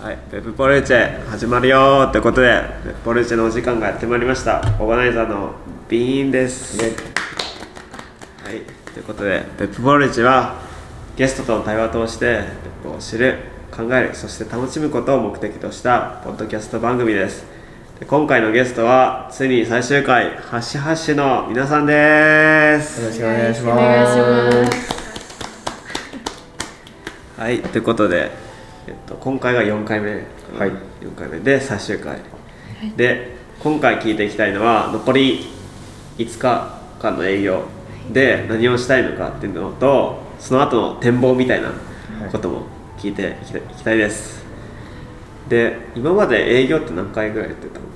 はい、ベブポルチェ始まるよーということで、ベブポルチェのお時間がやってまいりました。オーガナイザーのビーンです。はい、ということで、ベブポルチェはゲストとの対話を通して、ベブを知る、考える、そして楽しむことを目的としたポッドキャスト番組です。で今回のゲストは、ついに最終回、ハッシュハッシュの皆さんです。よろしくお願いします。お願いします。はい、ということで、えっと、今回が4回目、はい。4回目で最終回、で今回聞いていきたいのは残り5日間の営業で何をしたいのかっていうのとその後の展望みたいなことも聞いていきたいいきたいです。で今まで営業って何回ぐらいやってたのか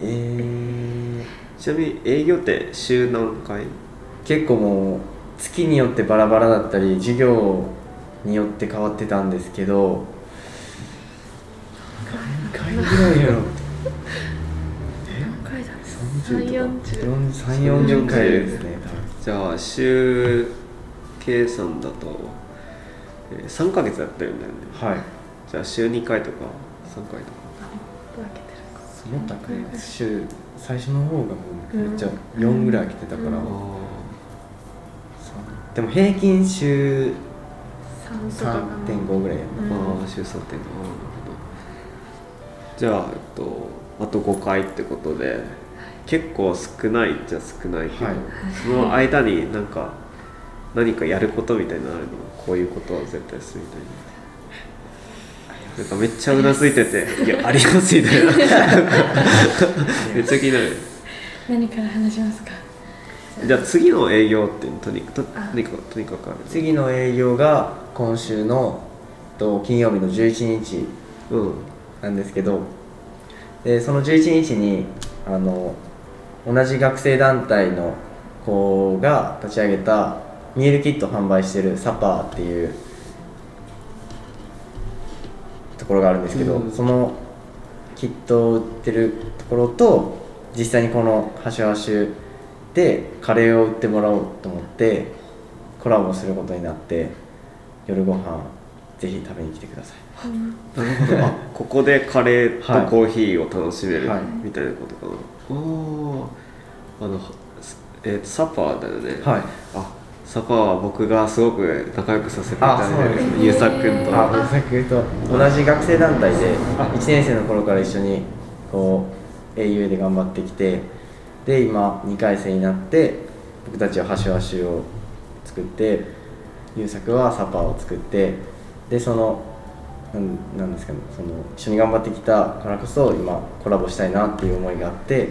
えー、なちなみに営業って週何回？結構もう月によってバラバラだったり授業によって変わってたんですけど何回ぐらいやろ何回だ30とか？3 3 40回ですねじゃあ週計算だと、えー、3ヶ月やってるんだよね。はい。じゃあ週2回とか3回とか。分けてるか。もっと開け？週最初の方がもうめっちゃ4ぐらい来てたから、うん。あでも平均週3とかかな3.5ぐらい。うんあー週3.5なるほどじゃあ、えっと、あと5回ってことで結構少ないっちゃ少ないけど、はい。その間になんか何かやることみたいなのあるの？こういうことは絶対するみたいな。なんかめっちゃうなずいてて「いやあります」みたいな。めっちゃ気になる。何から話しますか？じゃあ次の営業ってとにととにかくとにかくある次の営業が今週のと金曜日の11日うん。なんですけどでその11日にあの同じ学生団体の子が立ち上げたミールキット販売してるサパーっていうところがあるんですけど、うん。そのキットを売ってるところと実際にこのハシュハシュでカレーを売ってもらおうと思ってコラボすることになって夜ご飯ぜひ食べに来てください。あここでカレーはいとコーヒーを楽しめるはい。みたいなことかな、おー。あのえーとサパーだよね。はい。あサパーは僕がすごく仲良くさせていただいてゆうさくんと。あ、大作と。同じ学生団体で1年生の頃から一緒にこう au で頑張ってきてで今2回生になって僕たちはハシュハシュを作って優作はサパーを作ってでそのなんなんですかねその一緒に頑張ってきたからこそ今コラボしたいなっていう思いがあって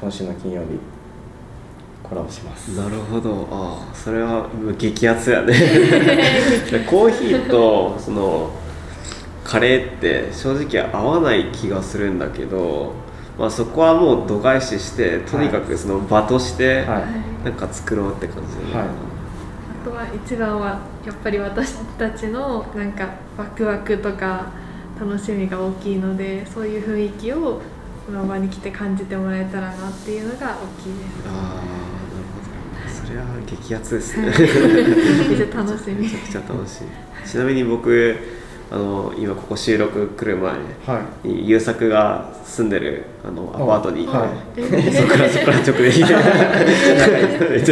今週の金曜日コラボします。なるほど。ああそれは激アツやね。で コーヒーとそのカレーって正直合わない気がするんだけど、まあ、そこはもう度外視してとにかくその場としてはい。なんか作ろうって感じだよね、はい。あとは一番はやっぱり私たちのなんかワクワクとか楽しみが大きいのでそういう雰囲気をこの場に来て感じてもらえたらなっていうのが大きいです。ああなるほど。それは激アツですねめっちゃ楽しみめちゃくちゃ楽しいちなみに僕あの今ここ収録来る前はい。に優作が住んでるあのアパートにはい。そこからそこから直で。行ってめっ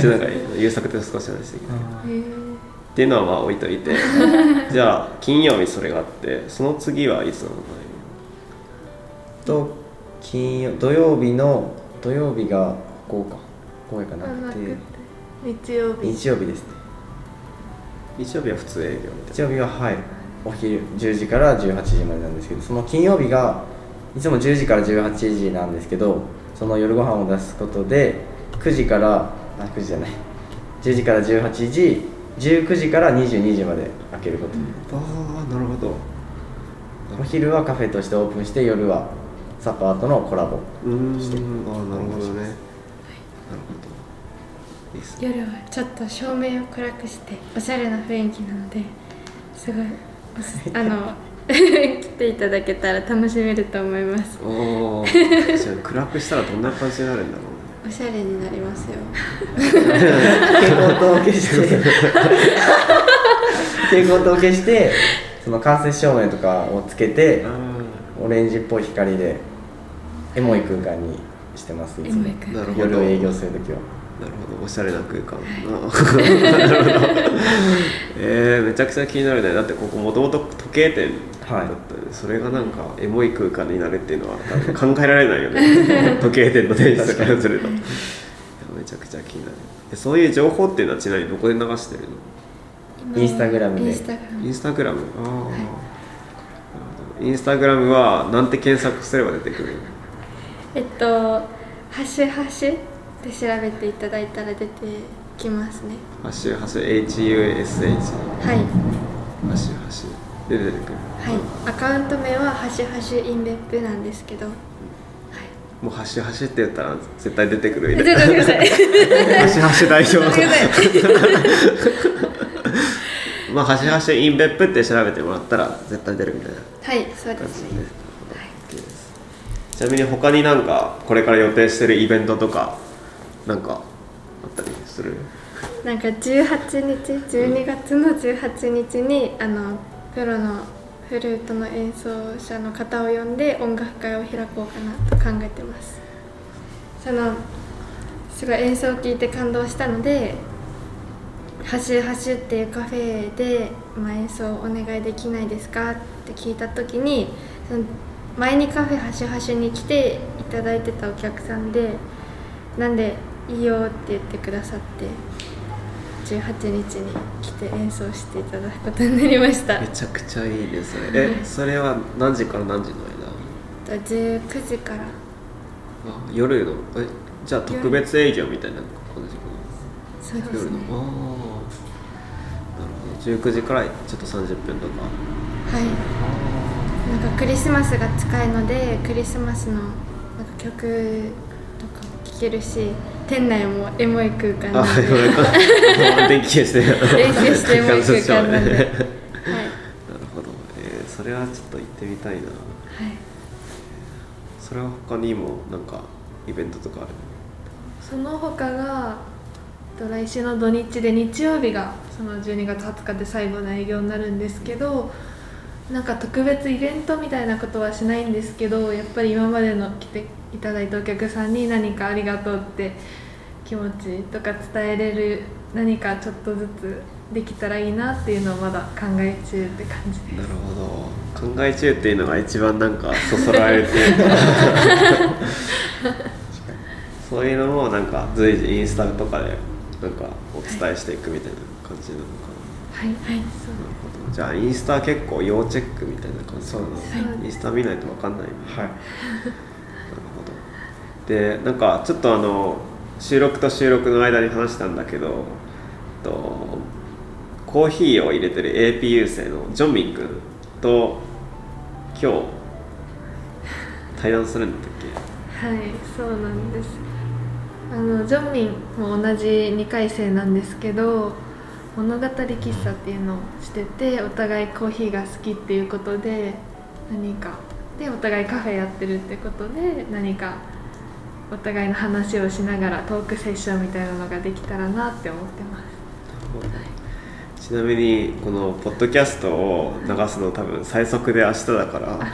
ちゃ仲いい優作って少し話してきてっていうのはまあ置いといて。じゃあ金曜日それがあってその次はいつなの？かと金曜土曜日の土曜日がこうかこう。かなくて。日曜日。日曜日ですね。日曜日は普通営業みたい日曜日ははいお昼10時から18時までなんですけどその金曜日がいつも10時から18時なんですけどその夜ご飯を出すことで9時からあ9時じゃない。10時から18時19時から22時まで開けること。になああなるほど。お昼はカフェとしてオープンして夜はサパートのコラボうーん。ああなるほどね。なるほど。いいっすね。夜はちょっと照明を暗くしておしゃれな雰囲気なのですごいあの来ていただけたら楽しめると思います。おおじゃあ暗くしたらどんな感じになるんだろうね。おしゃれになりますよ。蛍光灯を消して蛍光灯を消してその間接照明とかをつけてあオレンジっぽい光でエモい空間にしてますいつも夜営業するときは。ーなるほど。おしゃれな空間。な なるほど。えー、めちゃくちゃ気になるね。だってここもともと時計店だったね、それがなんかエモい空間になるっていうのは考えられないよね。時計店の店主からすると。いやめちゃくちゃ気になる。でそういう情報っていうのはちなみにどこで流してるの？インスタグラムで。インスタグラム。ああ、なるほど。インスタグラムはなんて検索すれば出てくるえっとハッシュハッシュで調べていただいたら出てきますね。ハッシュハッシュ HUSH はい。ハッシュハッシ。ュで出てくる。はい。アカウント名はハッシュハッシュインベップなんですけど。はい。もうハッシュハッシュって言ったら絶対出てくるみちょっと待ってください。ハッシュハッシュ代表 まあハッシュハッシュインベップって調べてもらったら絶対出るみたいな。はいそうですねちなみに他になんかこれから予定してるイベントとかなんかあったりする？なんか18日12月の18日にあのプロのフルートの演奏者の方を呼んで音楽会を開こうかなと考えてます。そのすごい演奏を聴いて感動したので「ハシュハシュ」っていうカフェで、まあ、演奏お願いできないですかって聞いた時にその前にカフェハシュハシュに来ていただいてたお客さんでなんでいいよって言ってくださって18日に来て演奏していただくことになりました。めちゃくちゃいいねそれ。えそれは何時から何時の間？19時から。あ夜の？えじゃあ特別営業みたいな感じかそうですね。な夜の？ああなるほど。19時からちょっと30分とか。はいなんかクリスマスが近いのでクリスマスのなんか曲とかも聴けるし店内もエモい空間あなんで電気消して。練習してエモい空間なんで、はい、なるほど、えーそれはちょっと行ってみたいな。はい、それは他にもなんかイベントとかあるその他がと来週の土日で日曜日がその12月20日で最後の営業になるんですけどなんか特別イベントみたいなことはしないんですけどやっぱり今までの来ていただいたお客さんに何かありがとうって気持ちとか伝えれる何かちょっとずつできたらいいなっていうのをまだ考え中って感じ。ですなるほど。考え中っていうのが一番なんかそそられてる そういうのもなんか随時インスタとかでなんかお伝えしていくみたいな感じなのかな、はい、はい、なるほどじゃあインスタ結構要チェックみたいな感じ。そうですはいインスタ見ないと分かんない。ねはい。なるほど。でなんかちょっとあの収録と収録の間に話したんだけどとコーヒーを入れてる AP 優生のジョンミン君と今日対談するんだっけ？はい、そうなんです。あのジョンミンも同じ2回生なんですけど物語喫茶っていうのをしててお互いコーヒーが好きっていうことで何かでお互いカフェやってるってことで何かお互いの話をしながらトークセッションみたいなのができたらなって思ってます。ちなみにこのポッドキャストを流すの多分最速で明日だから。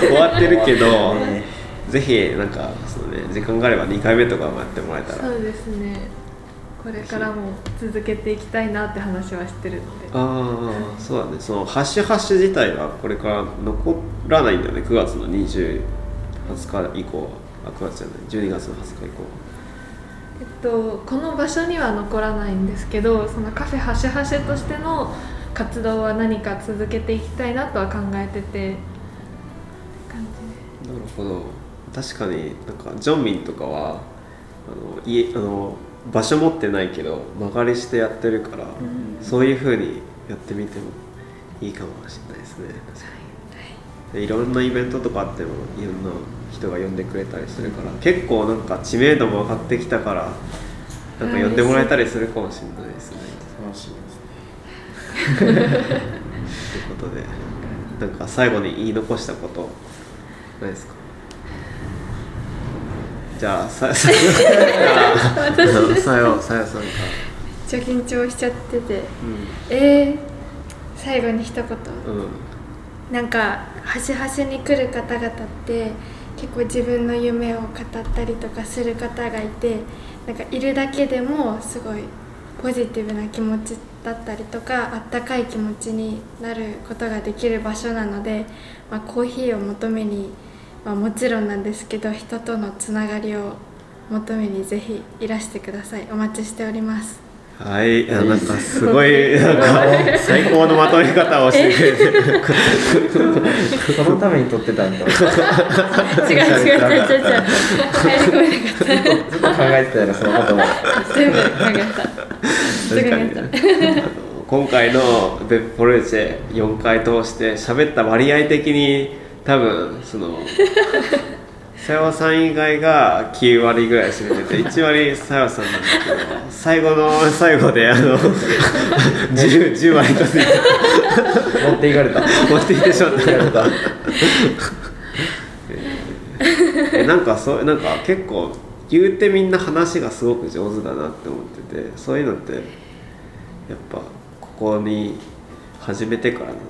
終わってるけどねぜひなんかそのね時間があれば2回目とかもやってもらえたら。そうですね。これからも続けていきたいなって話はしてるので。ああそうだね。そのハッシュハッシュ自体はこれから残らないんだよね。9月の20 20日以降あ9月じゃない。12月の20日以降えっと、この場所には残らないんですけどそのカフェハシハシとしての活動は何か続けていきたいなとは考えてて。感じなるほど。確かになんかジョンミンとかはあの家あの場所持ってないけど間借りしてやってるから、そういう風にやってみてもいいかもしれないですね。確かに。でいろんなイベントとかあってもいろんな人が呼んでくれたりするから結構なんか知名度も上がってきたからなんか呼んでもらえたりするかもしれないですね。楽しみですね。ということでなんか最後に言い残したことないですか？じゃあささじゃああのさよさよさんか。ちゃ緊張しちゃってて。えー、最後に一言。うんうん。なんか端々に来る方々って結構自分の夢を語ったりとかする方がいてなんかいるだけでもすごいポジティブな気持ちだったりとかあったかい気持ちになることができる場所なので、まあ、コーヒーを求めに、まあ、もちろんなんですけど人とのつながりを求めにぜひいらしてください。お待ちしております。はい、いやなんかすごい なんか最高のまとめ方をして。くれてそのために撮ってたんだ。違う違う違う違う。違う入り込めなかっずっと考えてたよそのことも。た全部考えた。確か今回のベッポルチェ4回通して喋った割合的に多分そのさやわさん以外が9割ぐらい占めてて 1割さやわさんなんだけど最後の最後であの 10, 10割と持っていかれた。持ってきてしまった。えなんかそうなんか結構言うてみんな話がすごく上手だなって思っててそういうのってやっぱここに始めてからなの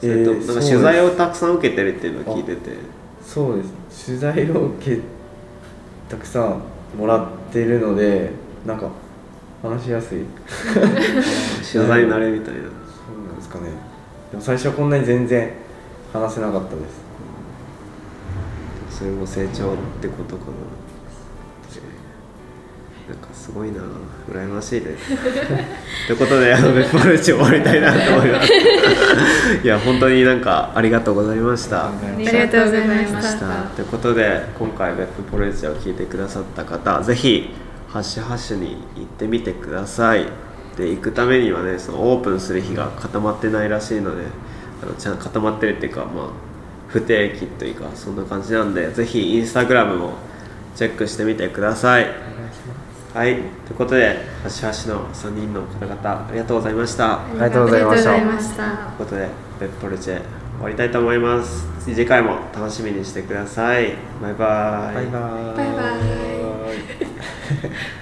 それとえーなんか取材をたくさん受けてるっていうのを聞いてて。そうです。取材を受けたくさんもらってるのでなんか話しやすい。取材慣れみたいな。そうなんですかね。でも最初はこんなに全然話せなかったです。それも成長ってことかななんかすごいな。羨ましいです。ということであのベッパルチ終わりたいなと思います。いや本当になんかありがとうございました。あありがとうございました。たということで今回ベップポレンチを聞いてくださった方ぜひハッシュハッシュに行ってみてください。で行くためにはねそのオープンする日が固まってないらしいのであのちゃんと固まってるっていうかまあ不定期というかそんな感じなんでぜひインスタグラムもチェックしてみてくださいはいということでハッシュハッシュの3人の方々ありがとうございましたありがとうございましたといましたということで、ベッポルチェ終わりたいと思います。次回も楽しみにしてください。バイバイ。バイバーイバイバイ